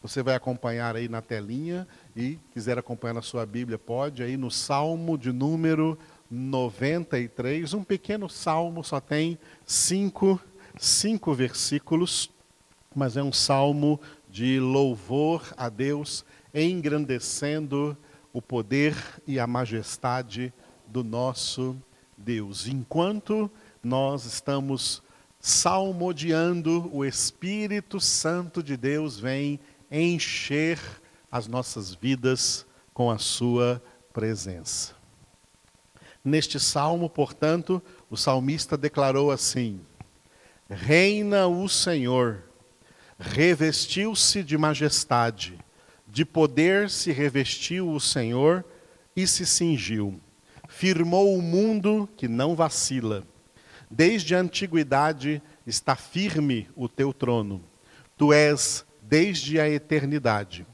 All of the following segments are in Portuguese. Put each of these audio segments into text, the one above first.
Você vai acompanhar aí na telinha e quiser acompanhar na sua Bíblia, pode aí no Salmo de número 93, um pequeno salmo, só tem cinco, cinco versículos, mas é um salmo de louvor a Deus, engrandecendo o poder e a majestade do nosso Deus. Enquanto nós estamos salmodiando, o Espírito Santo de Deus vem encher as nossas vidas com a sua presença. Neste salmo, portanto, o salmista declarou assim: Reina o Senhor, revestiu-se de majestade, de poder se revestiu o Senhor e se cingiu. Firmou o mundo que não vacila. Desde a antiguidade está firme o teu trono. Tu és desde a eternidade.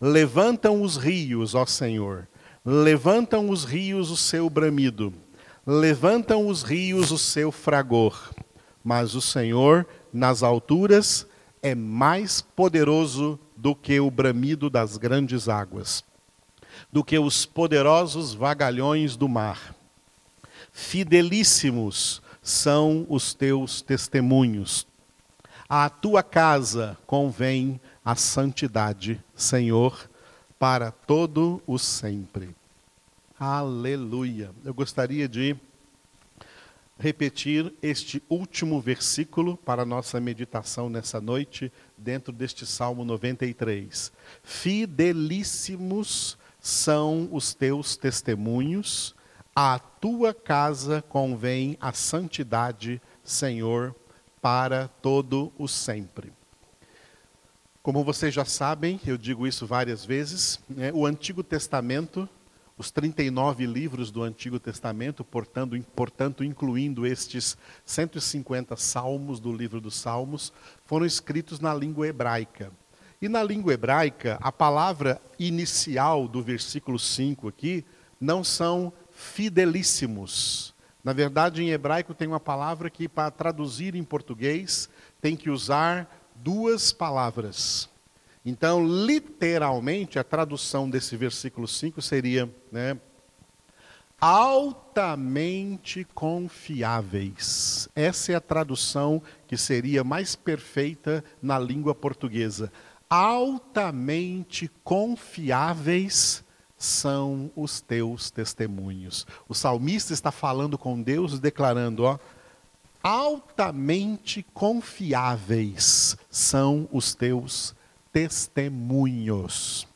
Levantam os rios, ó Senhor, levantam os rios o seu bramido, levantam os rios o seu fragor. Mas o Senhor, nas alturas, é mais poderoso do que o bramido das grandes águas, do que os poderosos vagalhões do mar. Fidelíssimos são os teus testemunhos. À tua casa convém a santidade, Senhor, para todo o sempre. Aleluia. Eu gostaria de repetir este último versículo para a nossa meditação nessa noite, dentro deste Salmo 93. Fidelíssimos são os teus testemunhos, à tua casa convém a santidade, Senhor, para todo o sempre. Como vocês já sabem, eu digo isso várias vezes, né, o Antigo Testamento, os 39 livros do Antigo Testamento, portanto, portanto, incluindo estes 150 salmos do livro dos Salmos, foram escritos na língua hebraica. E na língua hebraica, a palavra inicial do versículo 5 aqui não são fidelíssimos. Na verdade, em hebraico tem uma palavra que, para traduzir em português, tem que usar duas palavras. Então, literalmente, a tradução desse versículo 5 seria né, altamente confiáveis. Essa é a tradução que seria mais perfeita na língua portuguesa. Altamente confiáveis são os teus testemunhos. O salmista está falando com Deus, declarando: ó, altamente confiáveis são os teus testemunhos.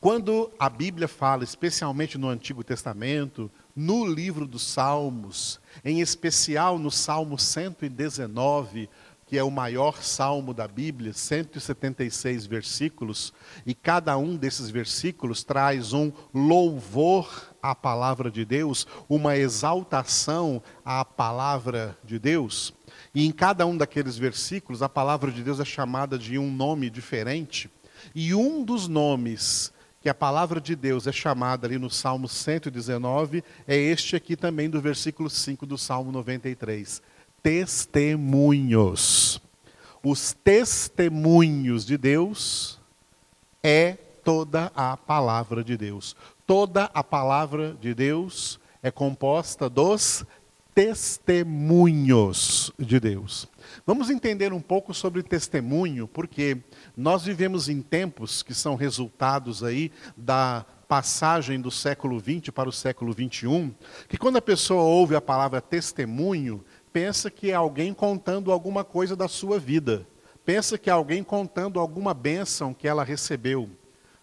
Quando a Bíblia fala, especialmente no Antigo Testamento, no livro dos Salmos, em especial no Salmo 119, que é o maior salmo da Bíblia, 176 versículos, e cada um desses versículos traz um louvor à palavra de Deus, uma exaltação à palavra de Deus. E em cada um daqueles versículos, a palavra de Deus é chamada de um nome diferente. E um dos nomes que a palavra de Deus é chamada ali no Salmo 119 é este aqui também do versículo 5 do Salmo 93 testemunhos. Os testemunhos de Deus é toda a palavra de Deus. Toda a palavra de Deus é composta dos testemunhos de Deus. Vamos entender um pouco sobre testemunho, porque nós vivemos em tempos que são resultados aí da passagem do século 20 para o século 21, que quando a pessoa ouve a palavra testemunho, pensa que é alguém contando alguma coisa da sua vida. Pensa que é alguém contando alguma bênção que ela recebeu.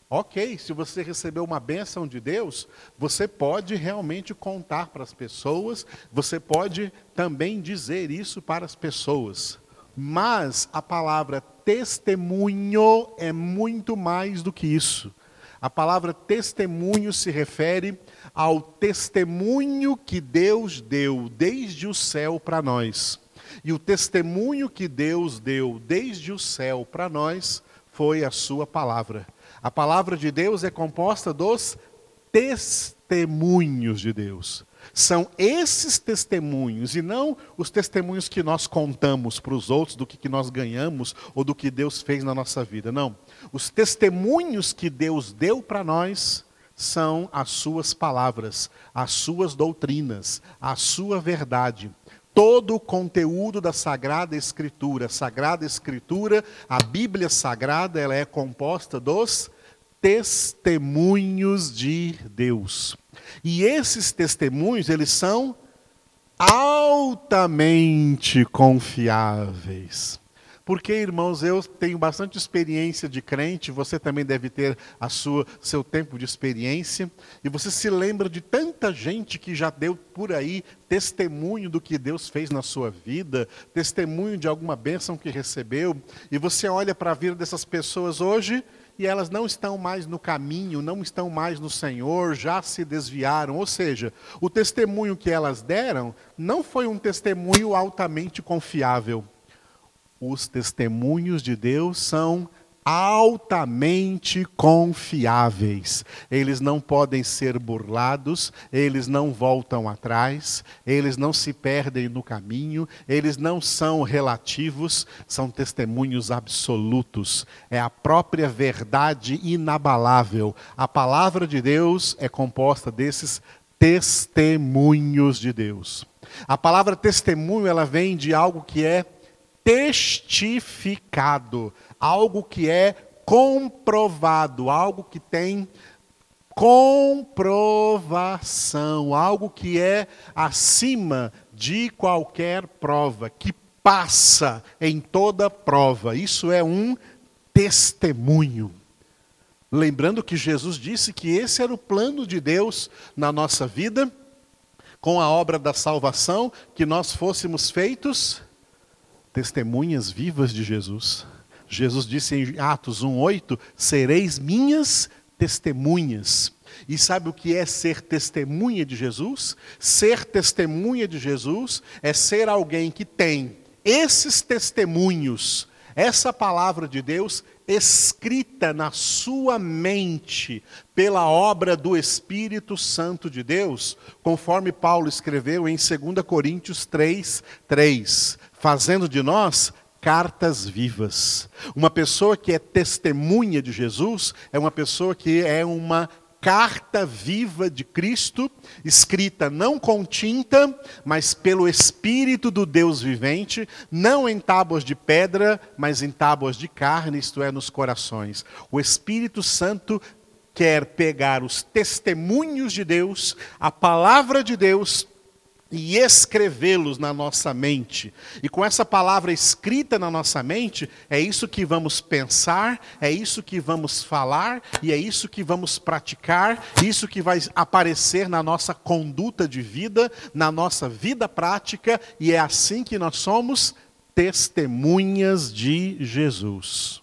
Ok, se você recebeu uma bênção de Deus, você pode realmente contar para as pessoas, você pode também dizer isso para as pessoas. Mas a palavra testemunho é muito mais do que isso. A palavra testemunho se refere ao testemunho que Deus deu desde o céu para nós. E o testemunho que Deus deu desde o céu para nós foi a sua palavra. A palavra de Deus é composta dos testemunhos de Deus. São esses testemunhos, e não os testemunhos que nós contamos para os outros do que, que nós ganhamos ou do que Deus fez na nossa vida. Não. Os testemunhos que Deus deu para nós são as suas palavras, as suas doutrinas, a sua verdade. Todo o conteúdo da Sagrada Escritura. Sagrada Escritura, a Bíblia Sagrada, ela é composta dos testemunhos de Deus. E esses testemunhos, eles são altamente confiáveis. Porque, irmãos, eu tenho bastante experiência de crente, você também deve ter a sua seu tempo de experiência, e você se lembra de tanta gente que já deu por aí testemunho do que Deus fez na sua vida, testemunho de alguma bênção que recebeu, e você olha para a vida dessas pessoas hoje e elas não estão mais no caminho, não estão mais no Senhor, já se desviaram. Ou seja, o testemunho que elas deram não foi um testemunho altamente confiável. Os testemunhos de Deus são altamente confiáveis. Eles não podem ser burlados, eles não voltam atrás, eles não se perdem no caminho, eles não são relativos, são testemunhos absolutos. É a própria verdade inabalável. A palavra de Deus é composta desses testemunhos de Deus. A palavra testemunho, ela vem de algo que é testificado algo que é comprovado, algo que tem comprovação, algo que é acima de qualquer prova, que passa em toda prova. Isso é um testemunho. Lembrando que Jesus disse que esse era o plano de Deus na nossa vida, com a obra da salvação, que nós fôssemos feitos testemunhas vivas de Jesus. Jesus disse em Atos 1:8: "Sereis minhas testemunhas". E sabe o que é ser testemunha de Jesus? Ser testemunha de Jesus é ser alguém que tem esses testemunhos, essa palavra de Deus escrita na sua mente pela obra do Espírito Santo de Deus, conforme Paulo escreveu em 2 Coríntios 3, 3, fazendo de nós cartas vivas. Uma pessoa que é testemunha de Jesus é uma pessoa que é uma carta viva de Cristo, escrita não com tinta, mas pelo Espírito do Deus vivente, não em tábuas de pedra, mas em tábuas de carne, isto é, nos corações. O Espírito Santo quer pegar os testemunhos de Deus, a palavra de Deus, e escrevê-los na nossa mente. E com essa palavra escrita na nossa mente, é isso que vamos pensar, é isso que vamos falar e é isso que vamos praticar, isso que vai aparecer na nossa conduta de vida, na nossa vida prática, e é assim que nós somos testemunhas de Jesus.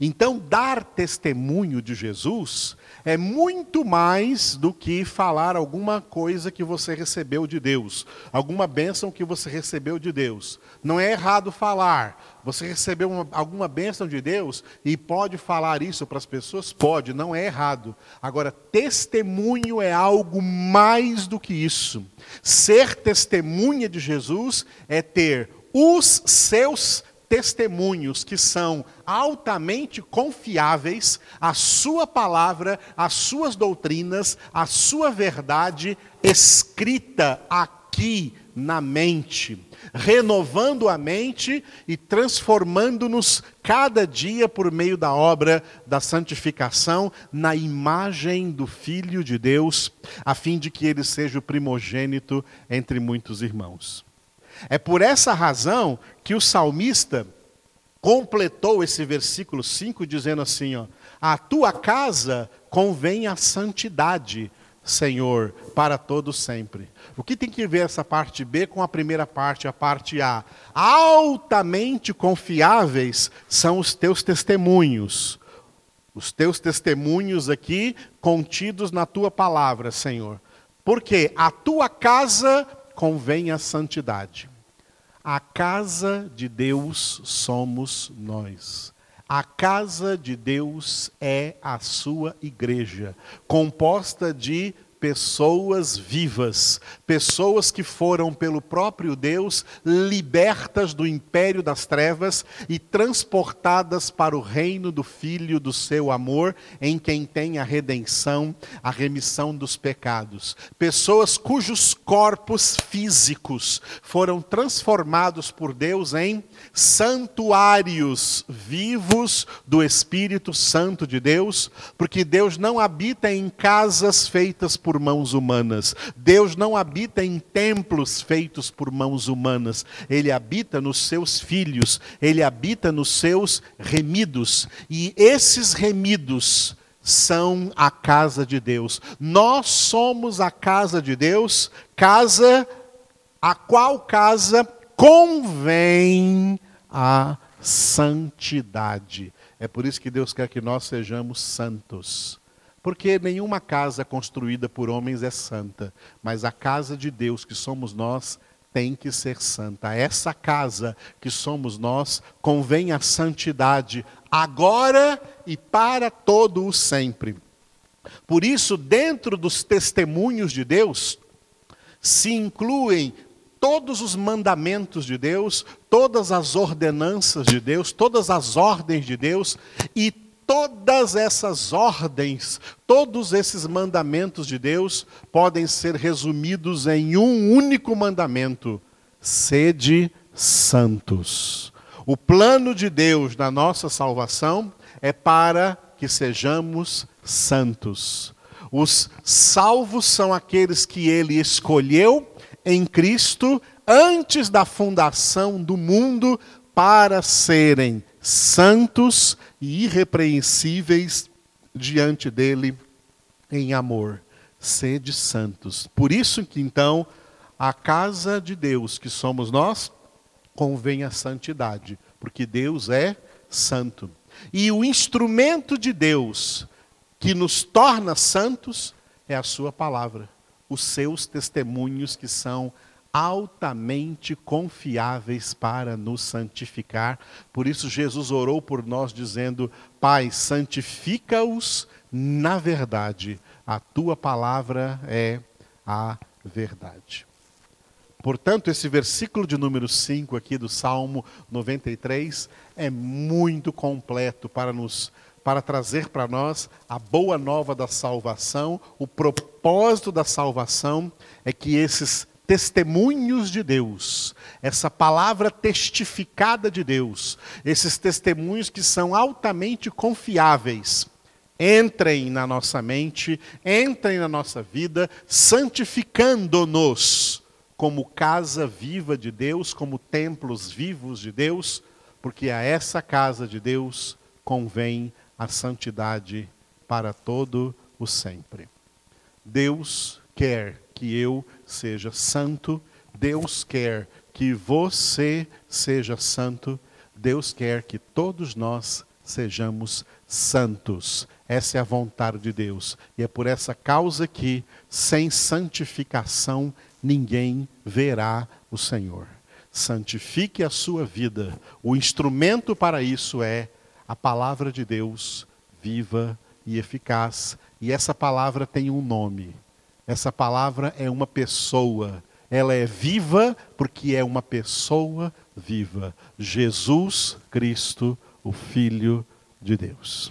Então, dar testemunho de Jesus é muito mais do que falar alguma coisa que você recebeu de Deus, alguma bênção que você recebeu de Deus. Não é errado falar. Você recebeu uma, alguma bênção de Deus e pode falar isso para as pessoas? Pode, não é errado. Agora, testemunho é algo mais do que isso. Ser testemunha de Jesus é ter os seus testemunhos que são altamente confiáveis, a sua palavra, as suas doutrinas, a sua verdade escrita aqui na mente, renovando a mente e transformando-nos cada dia por meio da obra da santificação na imagem do Filho de Deus, a fim de que ele seja o primogênito entre muitos irmãos. É por essa razão que o salmista completou esse versículo 5 dizendo assim, ó: A tua casa convém a santidade, Senhor, para todos sempre. O que tem que ver essa parte B com a primeira parte, a parte A? Altamente confiáveis são os teus testemunhos. Os teus testemunhos aqui contidos na tua palavra, Senhor. Porque a tua casa convém a santidade. A casa de Deus somos nós. A casa de Deus é a sua igreja, composta de pessoas vivas, pessoas que foram pelo próprio Deus libertas do império das trevas e transportadas para o reino do Filho do seu amor, em quem tem a redenção, a remissão dos pecados. Pessoas cujos corpos físicos foram transformados por Deus em santuários vivos do Espírito Santo de Deus, porque Deus não habita em casas feitas por mãos humanas. Deus não habita em templos feitos por mãos humanas. Ele habita nos seus filhos, ele habita nos seus remidos. E esses remidos são a casa de Deus. Nós somos a casa de Deus, casa a qual casa convém a santidade. É por isso que Deus quer que nós sejamos santos. Porque nenhuma casa construída por homens é santa, mas a casa de Deus, que somos nós, tem que ser santa. Essa casa que somos nós convém a santidade agora e para todo o sempre. Por isso, dentro dos testemunhos de Deus, se incluem todos os mandamentos de Deus, todas as ordenanças de Deus, todas as ordens de Deus e todas essas ordens, todos esses mandamentos de Deus podem ser resumidos em um único mandamento: sede santos. O plano de Deus na nossa salvação é para que sejamos santos. Os salvos são aqueles que ele escolheu em Cristo antes da fundação do mundo para serem santos e irrepreensíveis diante dele em amor. Sede santos. Por isso que então a casa de Deus, que somos nós, convém a santidade, porque Deus é santo. E o instrumento de Deus que nos torna santos é a sua palavra os seus testemunhos que são altamente confiáveis para nos santificar. Por isso Jesus orou por nós dizendo: Pai, santifica-os na verdade. A tua palavra é a verdade. Portanto, esse versículo de número 5 aqui do Salmo 93 é muito completo para nos para trazer para nós a boa nova da salvação. O propósito da salvação é que esses testemunhos de Deus, essa palavra testificada de Deus, esses testemunhos que são altamente confiáveis, entrem na nossa mente, entrem na nossa vida, santificando-nos como casa viva de Deus, como templos vivos de Deus, porque a essa casa de Deus convém a santidade para todo o sempre. Deus quer que eu seja santo, Deus quer que você seja santo, Deus quer que todos nós sejamos santos. Essa é a vontade de Deus. E é por essa causa que, sem santificação, ninguém verá o Senhor. Santifique a sua vida. O instrumento para isso é a palavra de Deus viva e eficaz. E essa palavra tem um nome. Essa palavra é uma pessoa. Ela é viva porque é uma pessoa viva. Jesus Cristo, o Filho de Deus.